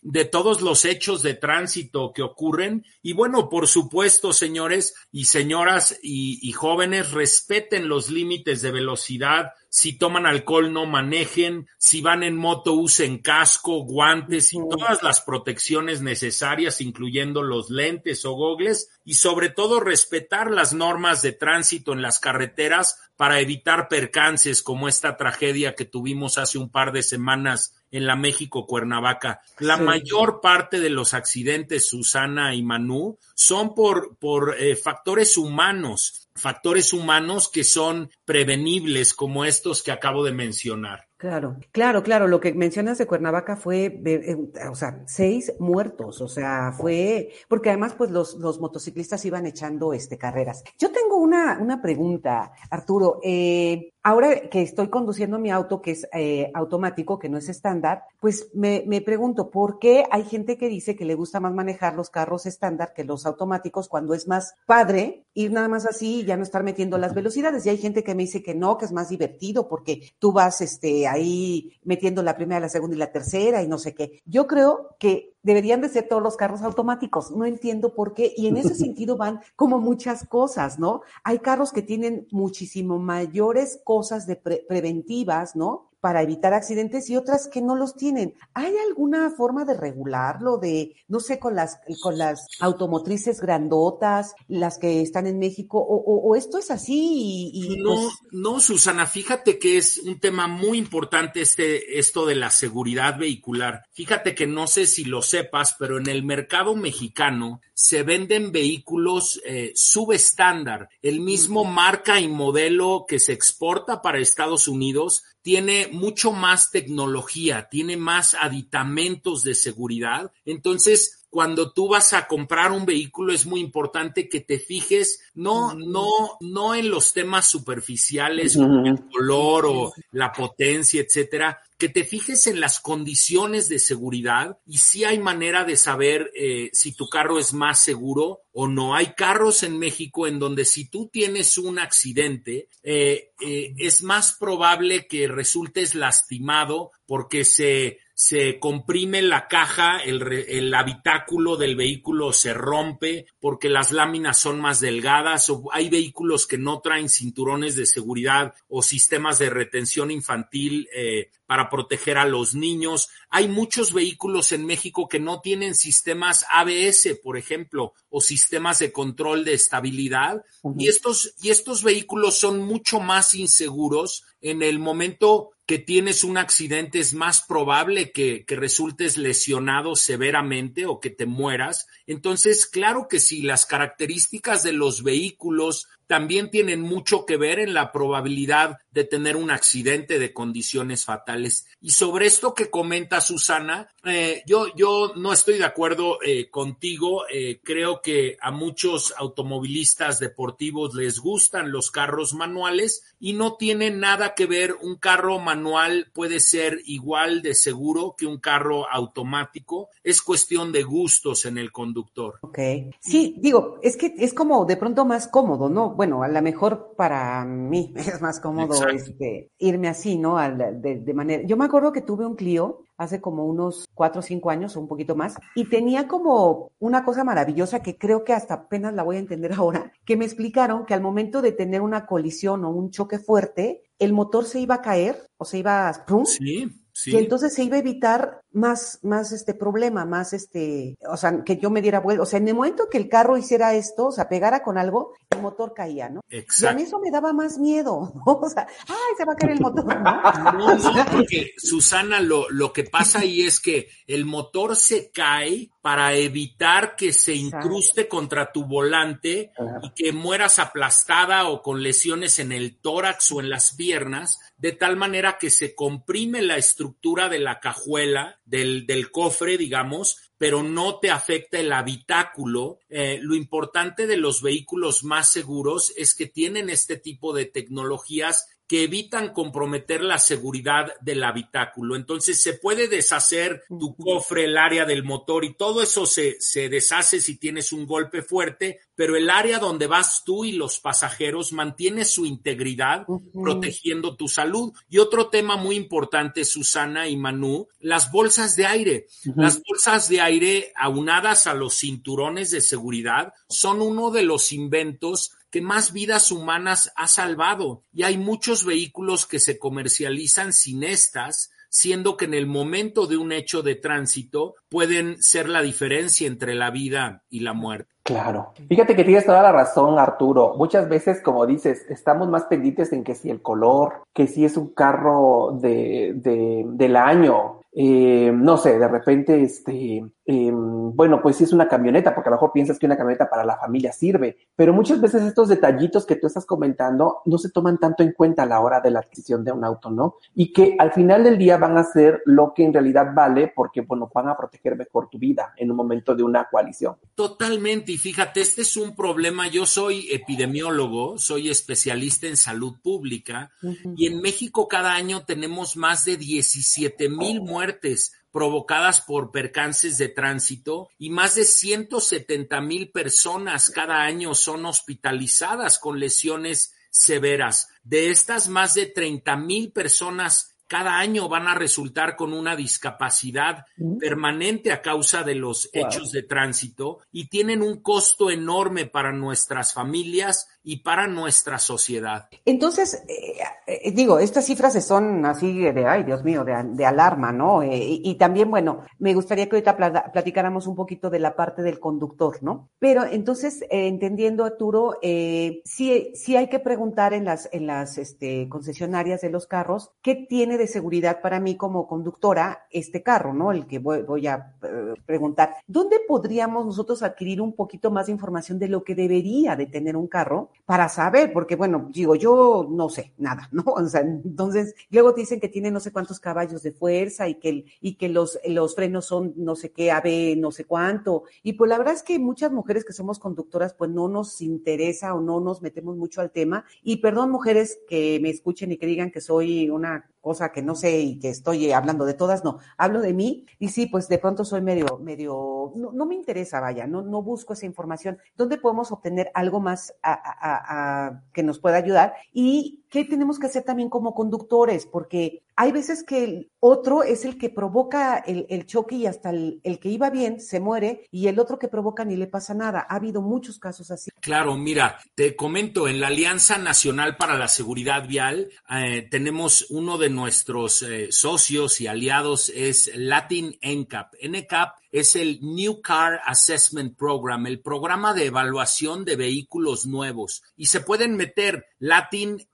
de todos los hechos de tránsito que ocurren. Y bueno, por supuesto, señores y señoras y, y jóvenes, respeten los límites de velocidad. Si toman alcohol no manejen, si van en moto usen casco, guantes y todas las protecciones necesarias, incluyendo los lentes o gogles, y sobre todo respetar las normas de tránsito en las carreteras para evitar percances como esta tragedia que tuvimos hace un par de semanas en la México Cuernavaca. La sí. mayor parte de los accidentes, Susana y Manu, son por, por eh, factores humanos, factores humanos que son prevenibles como estos que acabo de mencionar.
Claro, claro, claro. Lo que mencionas de Cuernavaca fue, eh, o sea, seis muertos, o sea, fue, porque además, pues los, los motociclistas iban echando este carreras. Yo tengo una, una pregunta, Arturo. Eh, ahora que estoy conduciendo mi auto, que es eh, automático, que no es estándar, pues me, me pregunto, ¿por qué hay gente que dice que le gusta más manejar los carros estándar que los automáticos cuando es más padre ir nada más así y ya no estar metiendo las velocidades? Y hay gente que me dice que no, que es más divertido porque tú vas, este, ahí metiendo la primera, la segunda y la tercera y no sé qué. Yo creo que deberían de ser todos los carros automáticos. No entiendo por qué. Y en ese sentido van como muchas cosas, ¿no? Hay carros que tienen muchísimo mayores cosas de pre preventivas, ¿no? Para evitar accidentes y otras que no los tienen. ¿Hay alguna forma de regularlo, de, no sé, con las, con las automotrices grandotas, las que están en México, o, esto es así y,
no, pues no, Susana, fíjate que es un tema muy importante este, esto de la seguridad vehicular. Fíjate que no sé si lo sepas, pero en el mercado mexicano se venden vehículos eh, subestándar, el mismo marca y modelo que se exporta para Estados Unidos tiene mucho más tecnología, tiene más aditamentos de seguridad. Entonces, cuando tú vas a comprar un vehículo es muy importante que te fijes no, no, no en los temas superficiales, como el color o la potencia, etcétera, que te fijes en las condiciones de seguridad y si hay manera de saber eh, si tu carro es más seguro o no. Hay carros en México en donde si tú tienes un accidente, eh, eh, es más probable que resultes lastimado porque se se comprime la caja, el, el, habitáculo del vehículo se rompe porque las láminas son más delgadas o hay vehículos que no traen cinturones de seguridad o sistemas de retención infantil eh, para proteger a los niños. Hay muchos vehículos en México que no tienen sistemas ABS, por ejemplo, o sistemas de control de estabilidad. Y estos, y estos vehículos son mucho más inseguros en el momento que tienes un accidente es más probable que, que, resultes lesionado severamente o que te mueras. Entonces, claro que si las características de los vehículos también tienen mucho que ver en la probabilidad de tener un accidente de condiciones fatales. Y sobre esto que comenta Susana, eh, yo, yo no estoy de acuerdo eh, contigo. Eh, creo que a muchos automovilistas deportivos les gustan los carros manuales y no tiene nada que ver. Un carro manual puede ser igual de seguro que un carro automático. Es cuestión de gustos en el conductor.
Ok. Sí, digo, es que es como de pronto más cómodo, ¿no? Bueno, a lo mejor para mí es más cómodo este, irme así, ¿no? de, manera. Yo me acuerdo que tuve un Clio hace como unos cuatro o cinco años o un poquito más y tenía como una cosa maravillosa que creo que hasta apenas la voy a entender ahora, que me explicaron que al momento de tener una colisión o un choque fuerte, el motor se iba a caer o se iba a...
Sí. Sí.
Que entonces se iba a evitar más, más este problema, más este, o sea, que yo me diera vuelta. O sea, en el momento que el carro hiciera esto, o sea, pegara con algo, el motor caía, ¿no?
Exacto.
Y a mí eso me daba más miedo, ¿no? O sea, ¡ay, se va a caer el motor! No,
no, no porque Susana, lo, lo que pasa ahí es que el motor se cae para evitar que se incruste contra tu volante y que mueras aplastada o con lesiones en el tórax o en las piernas, de tal manera que se comprime la estructura de la cajuela del, del cofre, digamos, pero no te afecta el habitáculo. Eh, lo importante de los vehículos más seguros es que tienen este tipo de tecnologías que evitan comprometer la seguridad del habitáculo. Entonces se puede deshacer tu cofre, el área del motor y todo eso se, se deshace si tienes un golpe fuerte, pero el área donde vas tú y los pasajeros mantiene su integridad protegiendo tu salud. Y otro tema muy importante, Susana y Manu, las bolsas de aire. Las bolsas de aire aunadas a los cinturones de seguridad son uno de los inventos que más vidas humanas ha salvado y hay muchos vehículos que se comercializan sin estas, siendo que en el momento de un hecho de tránsito pueden ser la diferencia entre la vida y la muerte.
Claro. Fíjate que tienes toda la razón, Arturo. Muchas veces, como dices, estamos más pendientes en que si el color, que si es un carro de, de del año, eh, no sé, de repente, este, eh, bueno, pues sí es una camioneta, porque a lo mejor piensas que una camioneta para la familia sirve, pero muchas veces estos detallitos que tú estás comentando no se toman tanto en cuenta a la hora de la adquisición de un auto, ¿no? Y que al final del día van a ser lo que en realidad vale, porque, bueno, van a proteger mejor tu vida en un momento de una coalición.
Totalmente, y fíjate, este es un problema, yo soy epidemiólogo, soy especialista en salud pública, y en México cada año tenemos más de 17 mil muertes provocadas por percances de tránsito y más de 170 mil personas cada año son hospitalizadas con lesiones severas. De estas, más de 30 mil personas cada año van a resultar con una discapacidad permanente a causa de los hechos de tránsito y tienen un costo enorme para nuestras familias y para nuestra sociedad.
Entonces, eh, eh, digo, estas cifras son así de, ay, Dios mío, de, de alarma, ¿no? Eh, y, y, también, bueno, me gustaría que ahorita platicáramos un poquito de la parte del conductor, ¿no? Pero entonces, eh, entendiendo, Arturo, eh, sí, sí hay que preguntar en las, en las este, concesionarias de los carros qué tiene de seguridad para mí como conductora este carro, ¿no? El que voy, a preguntar. ¿Dónde podríamos nosotros adquirir un poquito más de información de lo que debería de tener un carro para saber, porque bueno, digo, yo no sé nada, ¿no? O sea, entonces, luego dicen que tiene no sé cuántos caballos de fuerza y que, y que los, los frenos son no sé qué, AB, no sé cuánto. Y pues la verdad es que muchas mujeres que somos conductoras, pues no nos interesa o no nos metemos mucho al tema. Y perdón, mujeres que me escuchen y que digan que soy una cosa que no sé y que estoy hablando de todas, no, hablo de mí y sí, pues de pronto soy medio, medio, no, no me interesa, vaya, no, no busco esa información. ¿Dónde podemos obtener algo más que nos pueda ayudar? Y qué tenemos que hacer también como conductores, porque hay veces que el otro es el que provoca el, choque y hasta el, el, que iba bien se muere y el otro que provoca ni le pasa nada. Ha habido muchos casos así.
Claro, mira, te comento, en la Alianza Nacional para la Seguridad Vial eh, tenemos uno de nuestros eh, socios y aliados es Latin NCAP. NCAP es el New Car Assessment Program, el programa de evaluación de vehículos nuevos. Y se pueden meter latincap.com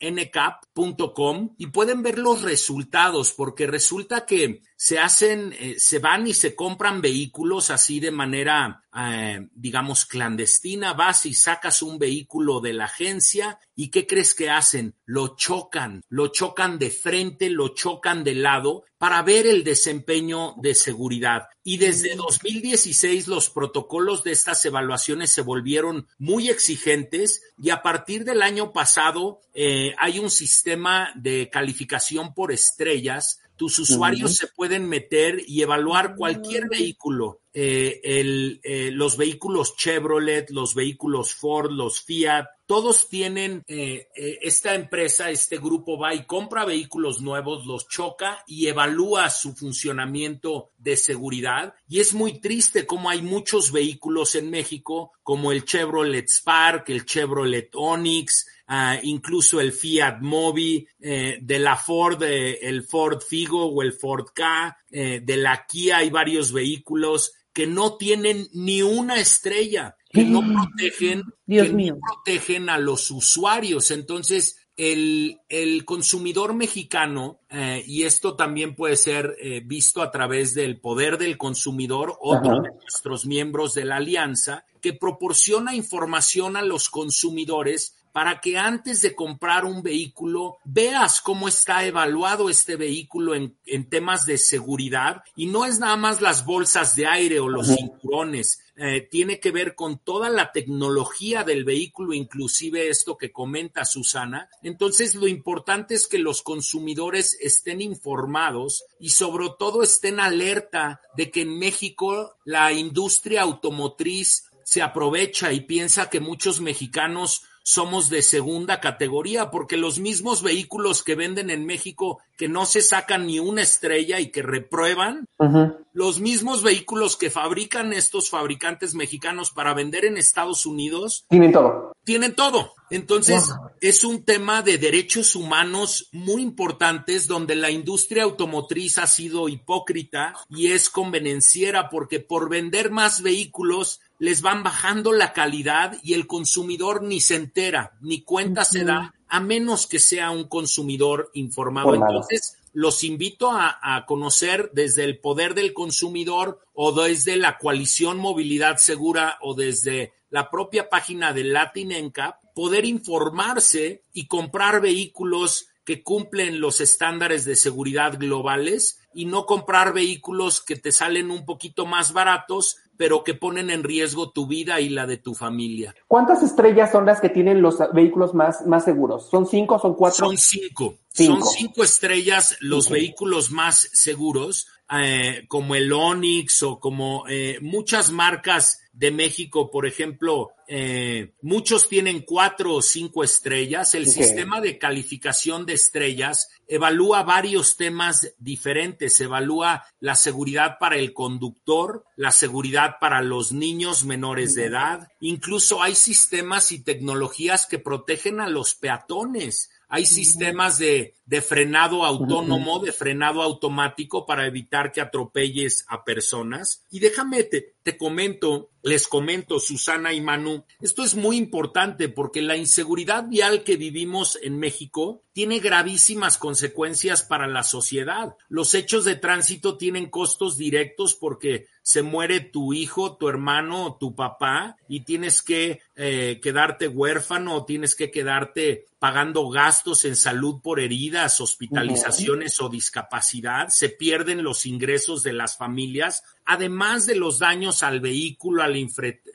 y pueden ver los resultados, porque resulta que se hacen, eh, se van y se compran vehículos así de manera, eh, digamos, clandestina. Vas y sacas un vehículo de la agencia y ¿qué crees que hacen? Lo chocan, lo chocan de frente, lo chocan de lado para ver el desempeño de seguridad. Y desde 2016 los protocolos de estas evaluaciones se volvieron muy exigentes y a partir del año pasado eh, hay un sistema de calificación por estrellas tus usuarios uh -huh. se pueden meter y evaluar cualquier vehículo, eh, el, eh, los vehículos Chevrolet, los vehículos Ford, los Fiat, todos tienen, eh, esta empresa, este grupo va y compra vehículos nuevos, los choca y evalúa su funcionamiento de seguridad. Y es muy triste como hay muchos vehículos en México, como el Chevrolet Spark, el Chevrolet Onix, Uh, incluso el Fiat Mobi, eh, de la Ford, eh, el Ford Figo o el Ford K, eh, de la Kia hay varios vehículos que no tienen ni una estrella, que no protegen,
Dios
que
mío.
no protegen a los usuarios. Entonces, el, el consumidor mexicano, eh, y esto también puede ser eh, visto a través del poder del consumidor, otro de nuestros miembros de la alianza, que proporciona información a los consumidores para que antes de comprar un vehículo veas cómo está evaluado este vehículo en, en temas de seguridad. Y no es nada más las bolsas de aire o los cinturones, eh, tiene que ver con toda la tecnología del vehículo, inclusive esto que comenta Susana. Entonces, lo importante es que los consumidores estén informados y sobre todo estén alerta de que en México la industria automotriz se aprovecha y piensa que muchos mexicanos somos de segunda categoría, porque los mismos vehículos que venden en México que no se sacan ni una estrella y que reprueban, uh -huh. los mismos vehículos que fabrican estos fabricantes mexicanos para vender en Estados Unidos,
tienen todo.
Tienen todo. Entonces, es un tema de derechos humanos muy importantes donde la industria automotriz ha sido hipócrita y es convenenciera porque por vender más vehículos les van bajando la calidad y el consumidor ni se entera, ni cuenta uh -huh. se da, a menos que sea un consumidor informado. Entonces, los invito a, a, conocer desde el poder del consumidor o desde la coalición Movilidad Segura o desde la propia página de Latin NCAP, poder informarse y comprar vehículos que cumplen los estándares de seguridad globales y no comprar vehículos que te salen un poquito más baratos, pero que ponen en riesgo tu vida y la de tu familia.
¿Cuántas estrellas son las que tienen los vehículos más, más seguros? ¿Son cinco, son cuatro?
Son cinco. cinco. Son cinco estrellas los okay. vehículos más seguros, eh, como el Onix o como eh, muchas marcas de México, por ejemplo, eh, muchos tienen cuatro o cinco estrellas. El sistema de calificación de estrellas evalúa varios temas diferentes. Evalúa la seguridad para el conductor, la seguridad para los niños menores de edad. Incluso hay sistemas y tecnologías que protegen a los peatones. Hay sistemas de, de frenado autónomo, de frenado automático para evitar que atropelles a personas. Y déjame, te, te comento, les comento, Susana y Manu, esto es muy importante porque la inseguridad vial que vivimos en México tiene gravísimas consecuencias para la sociedad. Los hechos de tránsito tienen costos directos porque se muere tu hijo, tu hermano tu papá y tienes que eh, quedarte huérfano o tienes que quedarte pagando gastos en salud por heridas, hospitalizaciones o discapacidad. Se pierden los ingresos de las familias además de los daños al vehículo, a la,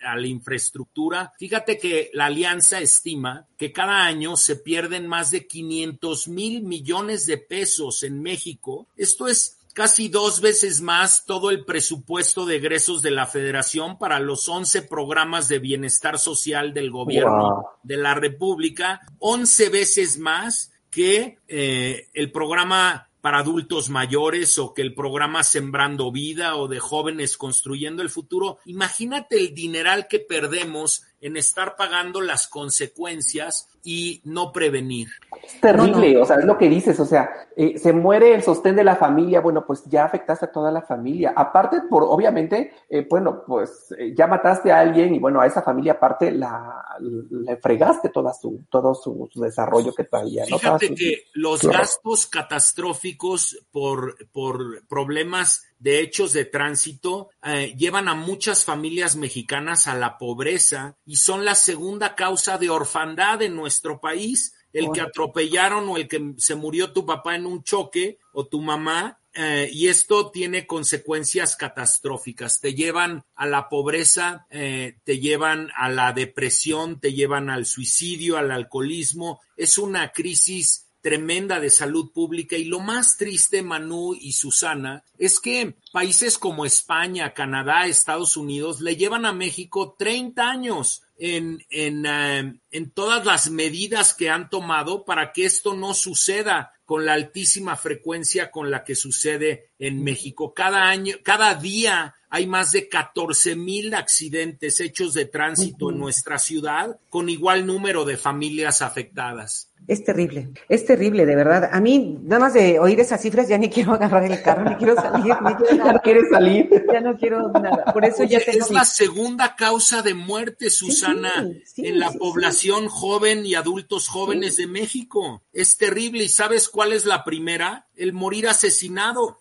a la, infraestructura, fíjate que la alianza estima que cada año se pierden más de 500 mil millones de pesos en México. Esto es casi dos veces más todo el presupuesto de egresos de la federación para los 11 programas de bienestar social del gobierno de la República, 11 veces más que eh, el programa para adultos mayores o que el programa Sembrando Vida o de jóvenes construyendo el futuro. Imagínate el dineral que perdemos en estar pagando las consecuencias y no prevenir.
Es terrible, o sea, es lo que dices, o sea, eh, se muere el sostén de la familia, bueno, pues ya afectaste a toda la familia. Aparte, por obviamente, eh, bueno, pues eh, ya mataste a alguien y bueno, a esa familia aparte la, le fregaste toda su, todo su, desarrollo que traía.
Fíjate que los gastos catastróficos por, por problemas de hechos de tránsito eh, llevan a muchas familias mexicanas a la pobreza y son la segunda causa de orfandad en nuestro país. El que atropellaron o el que se murió tu papá en un choque o tu mamá, eh, y esto tiene consecuencias catastróficas. Te llevan a la pobreza, eh, te llevan a la depresión, te llevan al suicidio, al alcoholismo. Es una crisis tremenda de salud pública y lo más triste, Manu y Susana, es que países como España, Canadá, Estados Unidos le llevan a México 30 años en, en, eh, en todas las medidas que han tomado para que esto no suceda con la altísima frecuencia con la que sucede en México. Cada año, cada día hay más de 14 mil accidentes hechos de tránsito en nuestra ciudad, con igual número de familias afectadas.
Es terrible, es terrible, de verdad. A mí, nada más de oír esas cifras, ya ni quiero agarrar el carro, ni quiero salir, ni quiero
Ya no quieres salir.
Ya no quiero nada. Por eso ya tengo
Es la segunda causa de muerte, Susana, en la población joven y adultos jóvenes de México. Es terrible. ¿Y sabes cuál es la primera? El morir asesinado.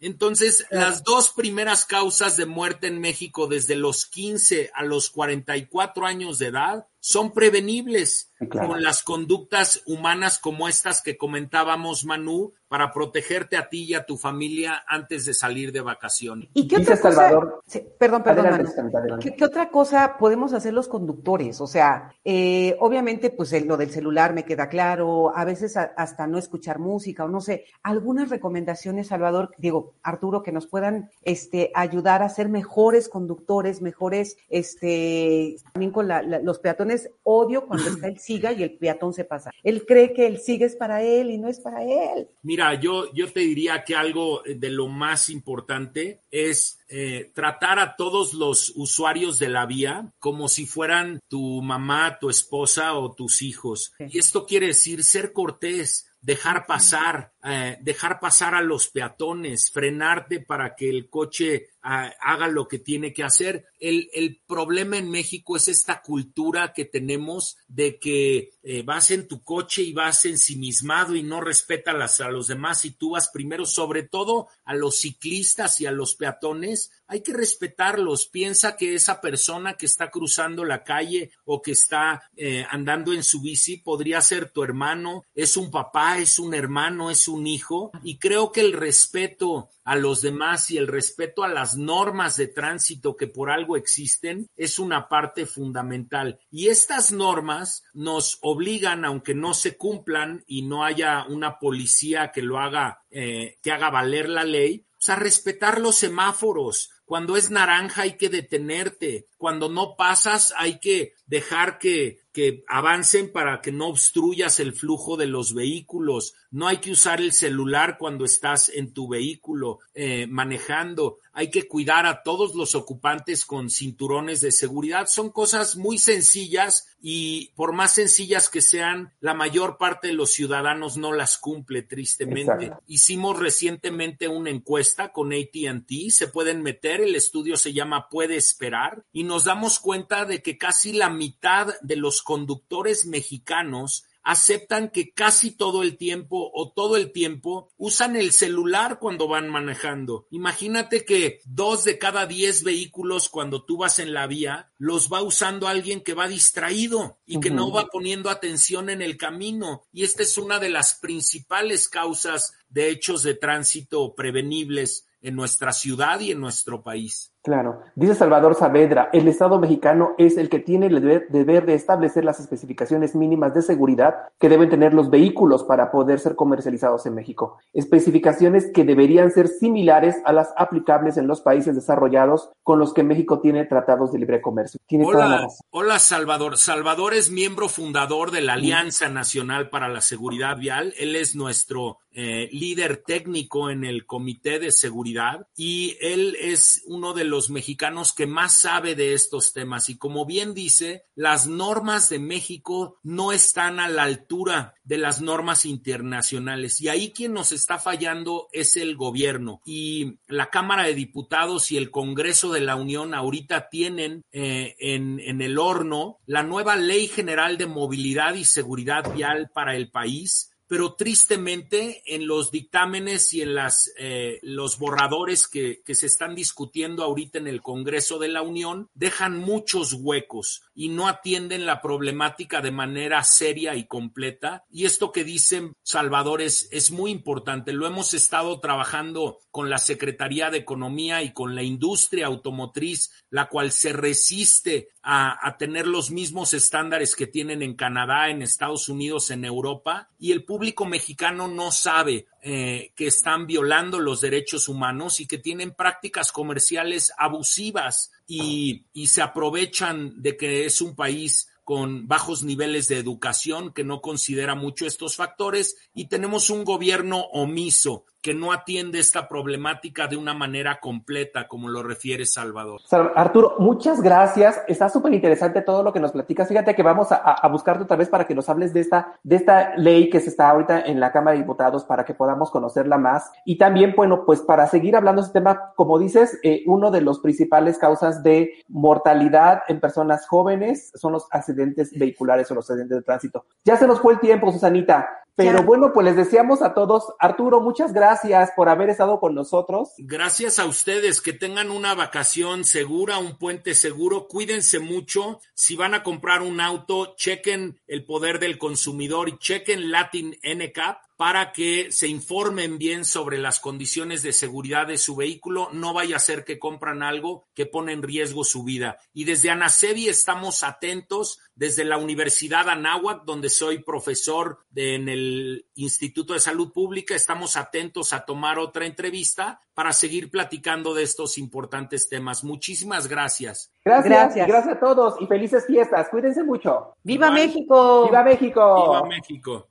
Entonces, las dos primeras causas de muerte en México desde los 15 a los 44 años de edad son prevenibles con las conductas humanas como estas que comentábamos, Manu, para protegerte a ti y a tu familia antes de salir de vacaciones.
¿Y qué otra Salvador. perdón, perdón. ¿Qué, otra cosa podemos hacer los conductores? O sea, eh, obviamente, pues lo del celular me queda claro, a veces hasta no escuchar música o no sé. Algunas recomendaciones, Salvador, digo, Arturo, que nos puedan este, ayudar a ser mejores conductores, mejores, este, también con los peatones. Odio cuando está el siga y el peatón se pasa. Él cree que el siga es para él y no es para él.
Mira, yo, yo te diría que algo de lo más importante es eh, tratar a todos los usuarios de la vía como si fueran tu mamá, tu esposa o tus hijos. Y esto quiere decir ser cortés, dejar pasar, eh, dejar pasar a los peatones, frenarte para que el coche haga lo que tiene que hacer. El, el, problema en México es esta cultura que tenemos de que eh, vas en tu coche y vas ensimismado y no respetas a los demás y tú vas primero, sobre todo a los ciclistas y a los peatones, hay que respetarlos. Piensa que esa persona que está cruzando la calle o que está eh, andando en su bici podría ser tu hermano, es un papá, es un hermano, es un hijo. Y creo que el respeto a los demás y el respeto a las normas de tránsito que por algo existen es una parte fundamental. Y estas normas nos obligan, aunque no se cumplan y no haya una policía que lo haga eh, que haga valer la ley, o sea, respetar los semáforos. Cuando es naranja hay que detenerte. Cuando no pasas hay que dejar que, que avancen para que no obstruyas el flujo de los vehículos. No hay que usar el celular cuando estás en tu vehículo eh, manejando. Hay que cuidar a todos los ocupantes con cinturones de seguridad. Son cosas muy sencillas y por más sencillas que sean, la mayor parte de los ciudadanos no las cumple tristemente. Hicimos recientemente una encuesta con ATT. Se pueden meter. El estudio se llama Puede esperar y nos damos cuenta de que casi la mitad de los conductores mexicanos aceptan que casi todo el tiempo o todo el tiempo usan el celular cuando van manejando. Imagínate que dos de cada diez vehículos cuando tú vas en la vía los va usando alguien que va distraído y que no va poniendo atención en el camino. Y esta es una de las principales causas de hechos de tránsito prevenibles en nuestra ciudad y en nuestro país.
Claro. Dice Salvador Saavedra, el Estado mexicano es el que tiene el deber, de establecer las especificaciones mínimas de seguridad que deben tener los vehículos para poder ser comercializados en México. Especificaciones que deberían ser similares a las aplicables en los países desarrollados con los que México tiene tratados de libre comercio. Tiene
hola, hola Salvador. Salvador es miembro fundador de la Alianza Nacional para la Seguridad Vial. Él es nuestro eh, líder técnico en el Comité de Seguridad y él es uno de los los mexicanos que más sabe de estos temas. Y como bien dice, las normas de México no están a la altura de las normas internacionales. Y ahí quien nos está fallando es el gobierno. Y la Cámara de Diputados y el Congreso de la Unión ahorita tienen eh, en, en el horno la nueva Ley General de Movilidad y Seguridad Vial para el país pero tristemente en los dictámenes y en las, eh, los borradores que, que, se están discutiendo ahorita en el Congreso de la Unión dejan muchos huecos y no atienden la problemática de manera seria y completa. Y esto que dicen Salvador es, es muy importante. Lo hemos estado trabajando con la Secretaría de Economía y con la industria automotriz, la cual se resiste a, a tener los mismos estándares que tienen en Canadá, en Estados Unidos, en Europa. Y el público mexicano no sabe eh, que están violando los derechos humanos y que tienen prácticas comerciales abusivas y, y se aprovechan de que es un país con bajos niveles de educación que no considera mucho estos factores y tenemos un gobierno omiso que no atiende esta problemática de una manera completa, como lo refiere Salvador.
Arturo, muchas gracias. Está súper interesante todo lo que nos platicas. Fíjate que vamos a, a, buscarte otra vez para que nos hables de esta, de esta ley que se está ahorita en la Cámara de Diputados para que podamos conocerla más. Y también, bueno, pues para seguir hablando de este tema, como dices, eh, uno de los principales causas de mortalidad en personas jóvenes son los accidentes vehiculares o los accidentes de tránsito. Ya se nos fue el tiempo, Susanita. Pero bueno, pues les deseamos a todos, Arturo, muchas gracias por haber estado con nosotros.
Gracias a ustedes, que tengan una vacación segura, un puente seguro, cuídense mucho. Si van a comprar un auto, chequen el poder del consumidor y chequen Latin NCAP para que se informen bien sobre las condiciones de seguridad de su vehículo. No vaya a ser que compran algo que pone en riesgo su vida. Y desde Anasebi estamos atentos, desde la Universidad Anáhuac, donde soy profesor de, en el Instituto de Salud Pública, estamos atentos a tomar otra entrevista para seguir platicando de estos importantes temas. Muchísimas gracias.
Gracias, gracias, gracias a todos y felices fiestas. Cuídense mucho.
¡Viva México!
¡Viva México!
¡Viva México!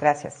Gracias.